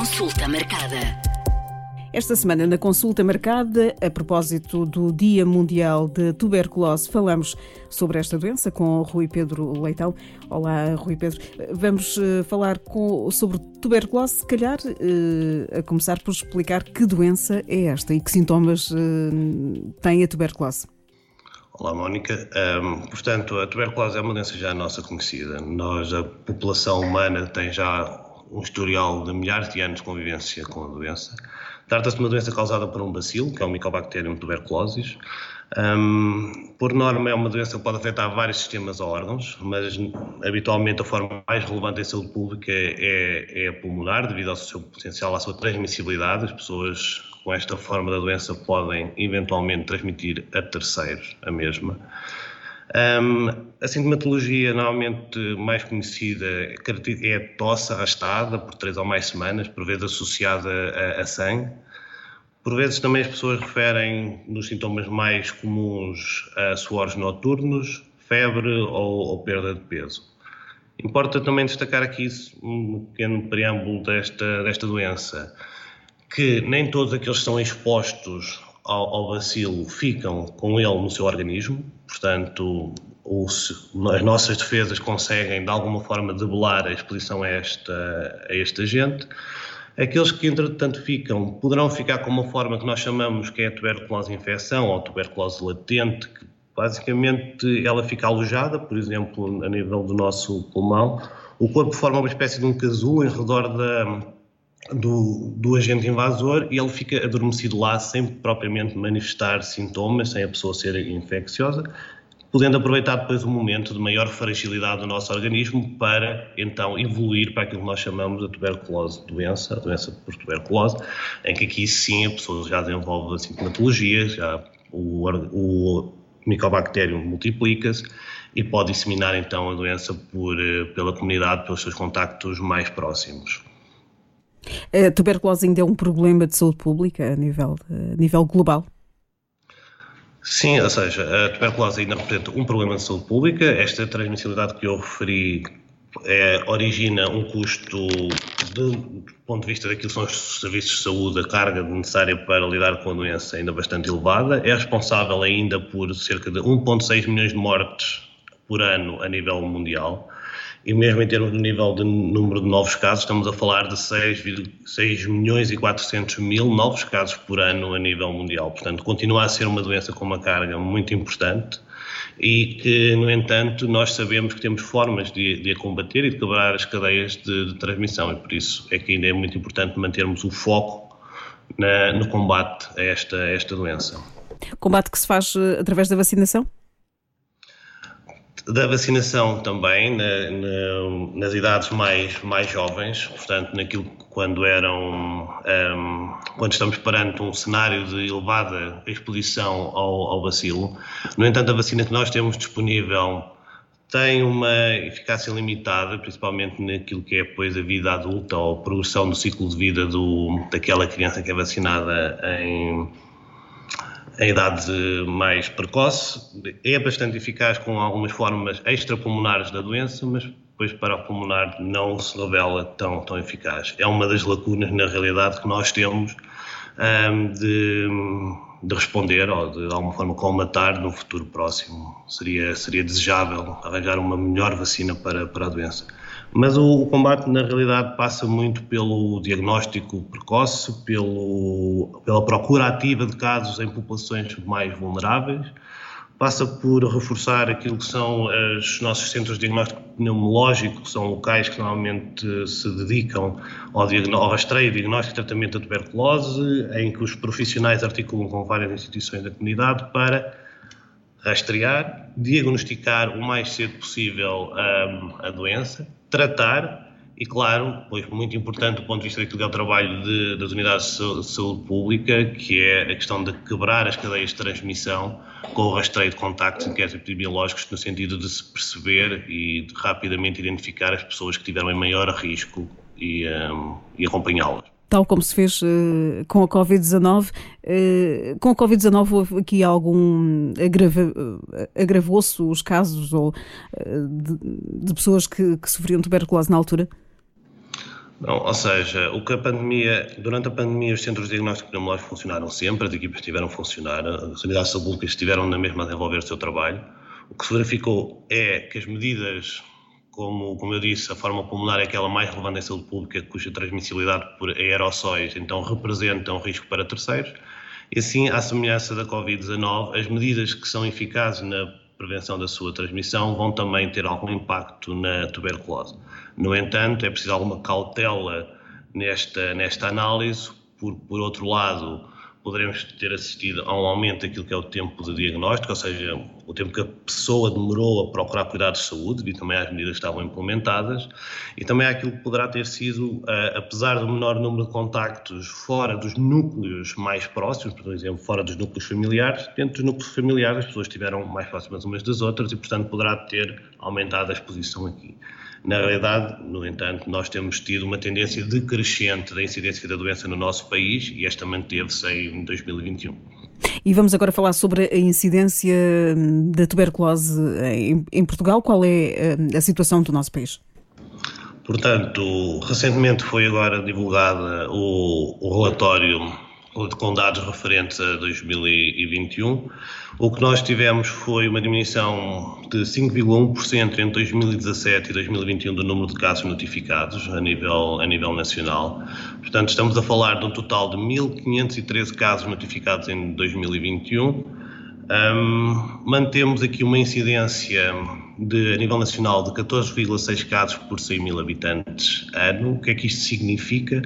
Consulta marcada. Esta semana, na consulta marcada, a propósito do Dia Mundial de Tuberculose, falamos sobre esta doença com Rui Pedro Leitão. Olá, Rui Pedro. Vamos uh, falar com, sobre tuberculose, se calhar, uh, a começar por explicar que doença é esta e que sintomas uh, tem a tuberculose. Olá, Mónica. Um, portanto, a tuberculose é uma doença já nossa conhecida. Nós, a população humana, tem já um historial de milhares de anos de convivência com a doença. Trata-se de uma doença causada por um bacilo, que é o Mycobacterium tuberculosis. Um, por norma, é uma doença que pode afetar vários sistemas ou órgãos, mas habitualmente a forma mais relevante em saúde pública é, é a pulmonar, devido ao seu potencial, à sua transmissibilidade. As pessoas com esta forma da doença podem eventualmente transmitir a terceiros a mesma. Um, a sintomatologia normalmente mais conhecida é a tosse arrastada por três ou mais semanas, por vezes associada a, a sangue. Por vezes também as pessoas referem nos sintomas mais comuns a suores noturnos, febre ou, ou perda de peso. Importa também destacar aqui um pequeno preâmbulo desta, desta doença, que nem todos aqueles que são expostos ao, ao bacilo ficam com ele no seu organismo, portanto, os, as nossas defesas conseguem de alguma forma debelar a exposição a, esta, a este agente. Aqueles que, entretanto, ficam, poderão ficar com uma forma que nós chamamos que é a tuberculose infecção ou tuberculose latente, que basicamente ela fica alojada, por exemplo, a nível do nosso pulmão. O corpo forma uma espécie de um casulo em redor da, do, do agente invasor e ele fica adormecido lá sem propriamente manifestar sintomas, sem a pessoa ser infecciosa, podendo aproveitar depois um momento de maior fragilidade do nosso organismo para então evoluir para aquilo que nós chamamos de tuberculose doença, a doença por tuberculose, em que aqui sim a pessoa já desenvolve a sintomatologia, já o, o micobactério multiplica-se e pode disseminar então a doença por, eh, pela comunidade, pelos seus contactos mais próximos. A tuberculose ainda é um problema de saúde pública a nível, a nível global? Sim, ou seja, a tuberculose ainda representa um problema de saúde pública. Esta transmissibilidade que eu referi é, origina um custo, do, do ponto de vista daquilo que são os serviços de saúde, a carga necessária para lidar com a doença ainda bastante elevada. É responsável ainda por cerca de 1,6 milhões de mortes por ano a nível mundial e mesmo em termos do nível de número de novos casos, estamos a falar de 6, 6 milhões e 400 mil novos casos por ano a nível mundial. Portanto, continua a ser uma doença com uma carga muito importante e que, no entanto, nós sabemos que temos formas de, de a combater e de quebrar as cadeias de, de, transmissão e por isso é que ainda é muito importante mantermos o foco na, no combate a esta, a esta doença. Combate que se faz eh, através da vacinação? Da vacinação também na, na, nas idades mais, mais jovens, portanto, naquilo quando eram um, quando estamos perante um cenário de elevada exposição ao, ao bacilo. No entanto, a vacina que nós temos disponível tem uma eficácia limitada, principalmente naquilo que é depois a vida adulta ou a progressão do ciclo de vida do, daquela criança que é vacinada em em idade mais precoce, é bastante eficaz com algumas formas extrapulmonares da doença, mas depois para o pulmonar não se revela tão, tão eficaz. É uma das lacunas, na realidade, que nós temos um, de, de, responder ou de, alguma forma colmatar no futuro próximo. Seria, seria desejável arranjar uma melhor vacina para, para a doença. Mas o, o, combate, na realidade, passa muito pelo diagnóstico precoce, pelo, pela procura ativa de casos em populações mais vulneráveis, passa por reforçar aquilo que são os nossos centros de diagnóstico pneumológico, que são locais que normalmente se dedicam ao, ao rastreio, diagnóstico e tratamento da tuberculose, em que os profissionais articulam com várias instituições da comunidade para rastrear, diagnosticar o mais cedo possível um, a doença, tratar e, claro, pois muito importante do ponto de vista daquilo que é o trabalho de, das unidades de saúde pública, que é a questão de quebrar as cadeias de transmissão com o rastreio de contactos inquéritos epidemiológicos no sentido de se perceber e de rapidamente identificar as pessoas que tiveram em maior risco e, um, e acompanhá-las tal como se fez uh, com a Covid-19. Uh, com a Covid-19 houve aqui algum. Agrava, eh, agravou-se os casos ou, de, de, pessoas que, que sofriam tuberculose na altura? Não, ou seja, o que a pandemia, durante a pandemia os centros de diagnóstico pneumológico funcionaram sempre, as equipas estiveram a funcionar, as unidades públicas estiveram na mesma a desenvolver o seu trabalho. O que se verificou é que as medidas, como, como eu disse, a forma pulmonar é aquela mais relevante em saúde pública, cuja transmissibilidade por aerossóis então representa um risco para terceiros. E assim, à semelhança da Covid-19, as medidas que são eficazes na prevenção da sua transmissão vão também ter algum impacto na tuberculose. No entanto, é preciso alguma cautela nesta, nesta análise, por, por outro lado, poderemos ter assistido a um aumento daquilo que é o tempo de diagnóstico, ou seja, o tempo que a pessoa demorou a procurar cuidados de saúde, devido também às medidas que estavam implementadas, e também aquilo que poderá ter sido, eh, apesar do menor número de contactos fora dos núcleos mais próximos, por exemplo, fora dos núcleos familiares, dentro dos núcleos familiares as pessoas estiveram mais próximas umas das outras e, portanto, poderá ter aumentado a exposição aqui. Na realidade, no entanto, nós temos tido uma tendência decrescente da incidência da doença no nosso país e esta manteve-se em 2021. E vamos agora falar sobre a incidência hum, da tuberculose em, Portugal. Qual é hum, a situação do nosso país? Portanto, recentemente foi agora divulgada o, o relatório com dados referentes a 2021. O que nós tivemos foi uma diminuição de 5,1% entre 2017 e 2021 do número de casos notificados a nível, a nível nacional. Portanto, estamos a falar de um total de 1.513 casos notificados em 2021. Um, mantemos aqui uma incidência de, a nível nacional de 14,6 casos por 100 mil habitantes ano. O que é que isto significa?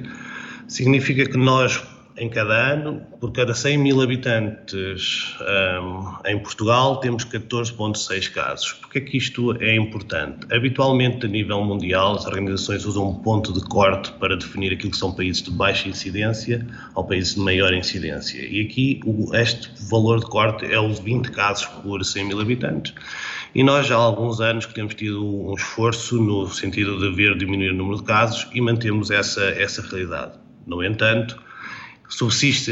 Significa que nós em cada ano, por cada 100 mil habitantes um, em Portugal, temos 14,6 casos. Porquê é que isto é importante? Habitualmente, a nível mundial, as organizações usam um ponto de corte para definir aquilo que são países de baixa incidência ou países de maior incidência. E aqui, o, este valor de corte é os 20 casos por 100 mil habitantes. E nós já há alguns anos que temos tido um esforço no sentido de ver diminuir o número de casos e mantemos essa, essa realidade. No entanto, subsiste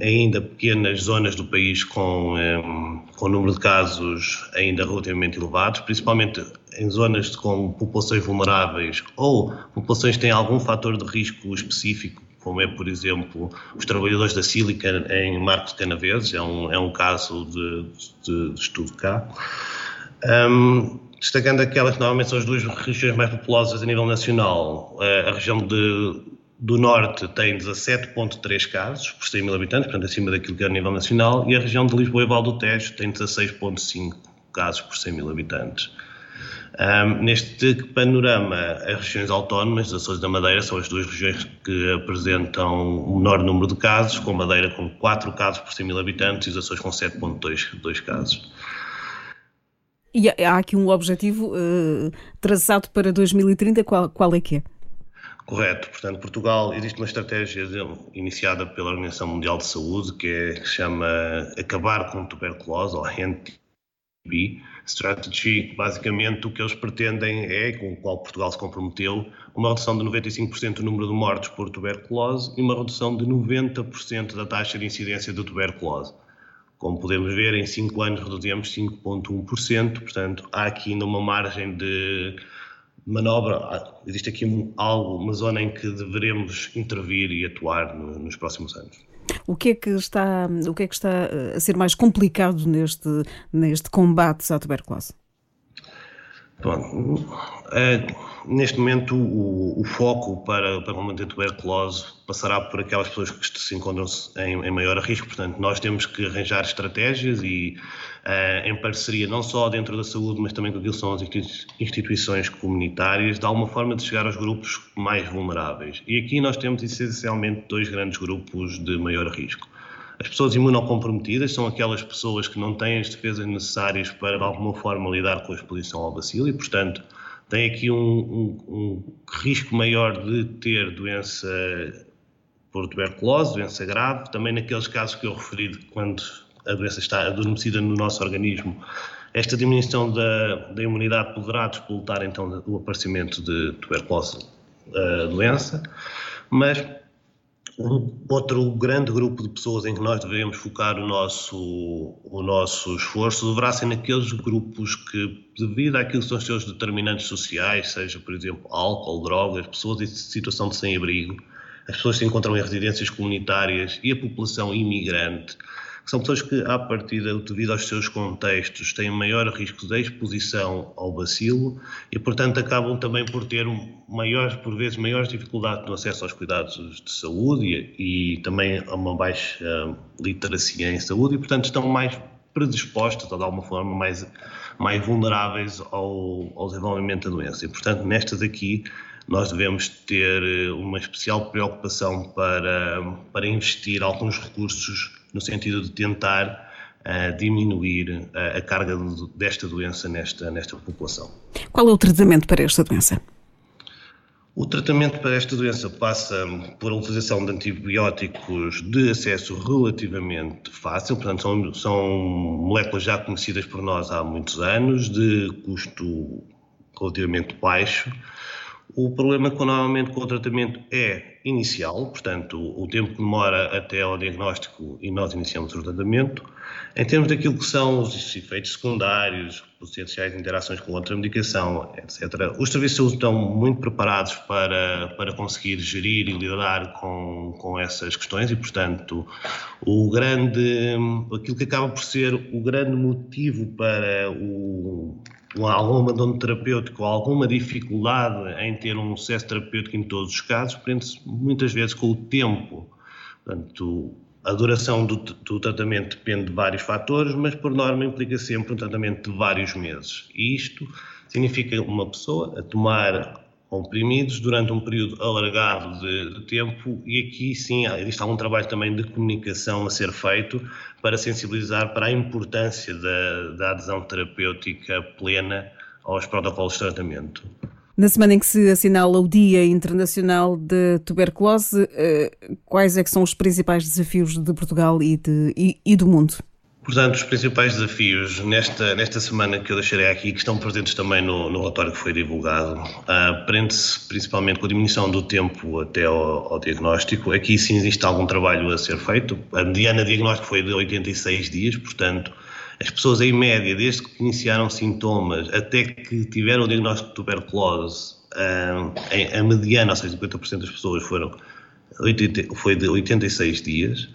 ainda pequenas zonas do país com, um, com número de casos ainda relativamente elevados, principalmente em zonas com populações vulneráveis ou populações que têm algum fator de risco específico, como é, por exemplo, os trabalhadores da sílica em Marcos Canaveses, é um, é um caso de, de, de estudo cá. Um, destacando aquelas que normalmente são as duas regiões mais populosas a nível nacional, a região de do Norte tem 17,3 casos por 100 mil habitantes, portanto acima daquilo que é a nível nacional, e a região de Lisboa e Val do Tejo tem 16,5 casos por 100 mil habitantes. Um, neste panorama, as regiões autónomas, os Açores da Madeira, são as duas regiões que apresentam o menor número de casos, com Madeira com 4 casos por 100 mil habitantes e os Açores com 7,2 casos. E há aqui um objetivo uh, traçado para 2030, qual, qual é que é? Correto. Portanto, Portugal, existe uma estratégia iniciada pela Organização Mundial de Saúde que, é, que chama Acabar com Tuberculose, ou NTB Strategy. Basicamente, o que eles pretendem é, com o qual Portugal se comprometeu, uma redução de 95% do número de mortes por tuberculose e uma redução de 90% da taxa de incidência de tuberculose. Como podemos ver, em 5 anos reduzimos 5,1%, portanto, há aqui ainda uma margem de manobra, ah, existe aqui um, algo, uma zona em que deveremos intervir e atuar no, nos próximos anos. O que é que está, o que é que está eh, a ser mais complicado neste, neste combate à tuberculose? É, neste momento o, o, foco para, para combater a tuberculose passará por aquelas pessoas que se encontram em, em, maior risco, portanto nós temos que arranjar estratégias e uh, em parceria não só dentro da saúde, mas também com aquilo que são as instituições comunitárias, de alguma forma de chegar aos grupos mais vulneráveis. E aqui nós temos essencialmente dois grandes grupos de maior risco. As pessoas imunocomprometidas são aquelas pessoas que não têm as defesas necessárias para, de alguma forma, lidar com a exposição ao bacilo e, portanto, têm aqui um, um, um risco maior de ter doença por tuberculose, doença grave, também naqueles casos que eu referi quando a doença está adormecida no nosso organismo. Esta diminuição da, da imunidade poderá disputar então o aparecimento de tuberculose, a doença, mas um outro grande grupo de pessoas em que nós devemos focar o nosso, o nosso esforço deverá ser naqueles grupos que, devido àquilo que são os seus determinantes sociais, seja, por exemplo, álcool, drogas, pessoas em situação de sem-abrigo, as pessoas que se encontram em residências comunitárias e a população imigrante, são pessoas que, à partida, devido aos seus contextos, têm maior risco de exposição ao bacilo e, portanto, acabam também por ter maiores, por vezes, maiores dificuldades no acesso aos cuidados de saúde e, e também a uma baixa literacia em saúde e, portanto, estão mais predispostos, de alguma forma, mais, mais vulneráveis ao, ao desenvolvimento da doença. E, portanto, nestas aqui, nós devemos ter uma especial preocupação para, para investir alguns recursos no sentido de tentar uh, diminuir uh, a carga de, desta doença nesta, nesta população. Qual é o tratamento para esta doença? O tratamento para esta doença passa por a utilização de antibióticos de acesso relativamente fácil, portanto, são, são moléculas já conhecidas por nós há muitos anos, de custo relativamente baixo. O problema com, normalmente com o tratamento é inicial, portanto, o tempo que demora até ao diagnóstico e nós iniciamos o tratamento. Em termos daquilo que são os efeitos secundários, potenciais interações com outra medicação, etc., os serviços de saúde estão muito preparados para, para conseguir gerir e lidar com, com essas questões e, portanto, o grande, aquilo que acaba por ser o grande motivo para o algum abandono terapêutico, alguma dificuldade em ter um sucesso terapêutico em todos os casos, prende-se muitas vezes com o tempo. Portanto, a duração do, do, tratamento depende de vários fatores, mas por norma implica sempre um tratamento de vários meses. E isto significa uma pessoa a tomar comprimidos durante um período alargado de, de, tempo e aqui sim existe algum trabalho também de comunicação a ser feito para sensibilizar para a importância da, da adesão terapêutica plena aos protocolos de tratamento. Na semana em que se assinala o Dia Internacional de Tuberculose, eh, quais é que são os principais desafios de Portugal e, de, e, e do mundo? Portanto, os principais desafios nesta, nesta semana que eu deixarei aqui, que estão presentes também no, no relatório que foi divulgado, uh, prende-se principalmente com a diminuição do tempo até ao, ao, diagnóstico. Aqui sim existe algum trabalho a ser feito. A mediana diagnóstico foi de 86 dias, portanto, as pessoas em média, desde que iniciaram sintomas até que tiveram o diagnóstico de tuberculose, uh, a mediana, ou seja, 50% das pessoas foram, 80, foi de 86 dias.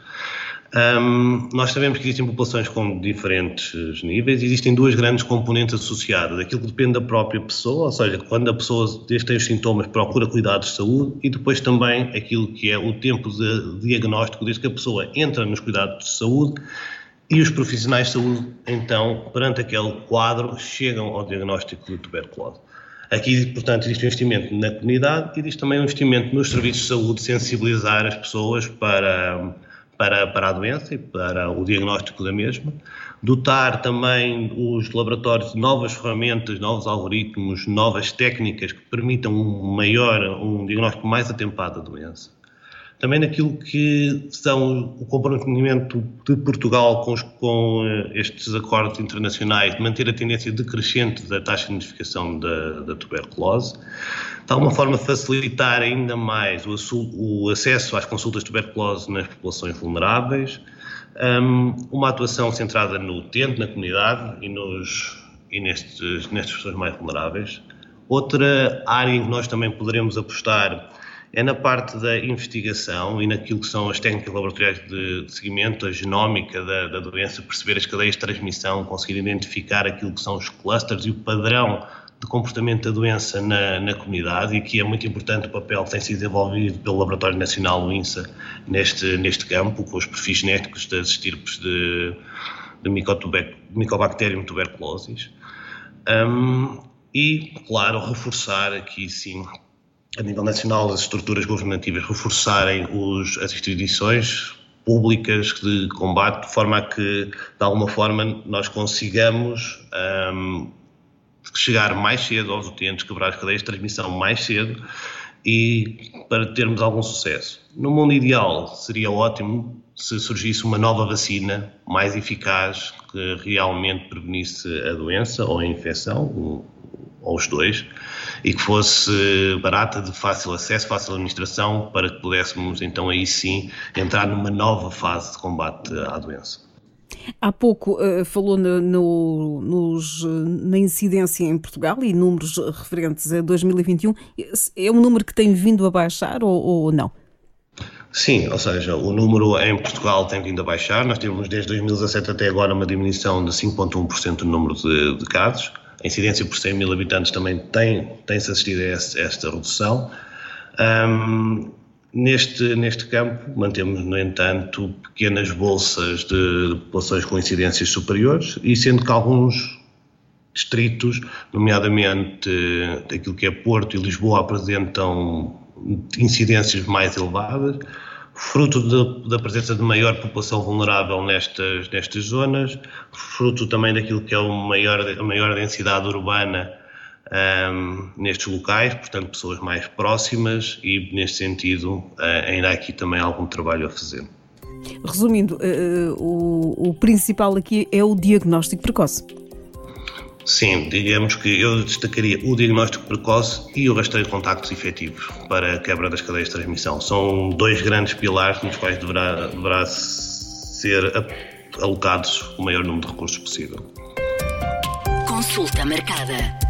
Um, nós sabemos que existem populações com diferentes níveis e existem duas grandes componentes associadas. Aquilo que depende da própria pessoa, ou seja, quando a pessoa, tem os sintomas, procura cuidados de saúde, e depois também aquilo que é o tempo de diagnóstico, desde que a pessoa entra nos cuidados de saúde e os profissionais de saúde, então, perante aquele quadro, chegam ao diagnóstico de tuberculose. Aqui, portanto, existe um investimento na comunidade e existe também um investimento nos serviços de saúde, sensibilizar as pessoas para para, para a doença e para o diagnóstico da mesma, dotar também os laboratórios de novas ferramentas, novos algoritmos, novas técnicas que permitam um maior, um diagnóstico mais atempado da doença. Também naquilo que são o comprometimento de Portugal com, os, com eh, estes acordos internacionais, de manter a tendência decrescente da taxa de identificação da, da tuberculose, de alguma forma facilitar ainda mais o, o acesso às consultas de tuberculose nas populações vulneráveis, um, uma atuação centrada no utente, na comunidade e, nos, e nestes, nestas pessoas mais vulneráveis. Outra área em que nós também poderemos apostar é na parte da investigação e naquilo que são as técnicas laboratoriais de, de seguimento, a genómica da, da, doença, perceber as cadeias de transmissão, conseguir identificar aquilo que são os clusters e o padrão de comportamento da doença na, na, comunidade e aqui é muito importante o papel que tem sido desenvolvido pelo Laboratório Nacional, o INSA, neste, neste campo, com os perfis genéticos das estirpes de, de Mycobacterium tuberculosis. Um, e, claro, reforçar aqui sim, a nível nacional, as estruturas governativas reforçarem os, as instituições públicas de combate, de forma a que, de alguma forma, nós consigamos um, chegar mais cedo aos utentes, quebrar as cadeias de transmissão mais cedo e para termos algum sucesso. No mundo ideal, seria ótimo se surgisse uma nova vacina mais eficaz que realmente prevenisse a doença ou a infecção, ou os dois, e que fosse barata, de fácil acesso, fácil administração, para que pudéssemos então aí sim entrar numa nova fase de combate à doença. Há pouco uh, falou no, no, nos, na incidência em Portugal e números referentes a 2021. É um número que tem vindo a baixar ou, ou não? Sim, ou seja, o número em Portugal tem vindo a baixar. Nós tivemos desde 2017 até agora uma diminuição de 5,1% no número de, de, casos. A incidência por 100 mil habitantes também tem, tem-se assistido a esta redução. Um, Neste, neste campo, mantemos, no entanto, pequenas bolsas de, de populações com incidências superiores, e sendo que alguns distritos, nomeadamente daquilo que é Porto e Lisboa, apresentam incidências mais elevadas, fruto de, da presença de maior população vulnerável nestas, nestas zonas, fruto também daquilo que é maior, a maior densidade urbana um, nestes locais, portanto, pessoas mais próximas e, neste sentido, uh, ainda há aqui também algum trabalho a fazer. Resumindo, uh, o, o principal aqui é o diagnóstico precoce. Sim, digamos que eu destacaria o diagnóstico precoce e o rastreio de contactos efetivos para a quebra das cadeias de transmissão. São dois grandes pilares nos quais deverá, deverá ser alocados o maior número de recursos possível. Consulta marcada.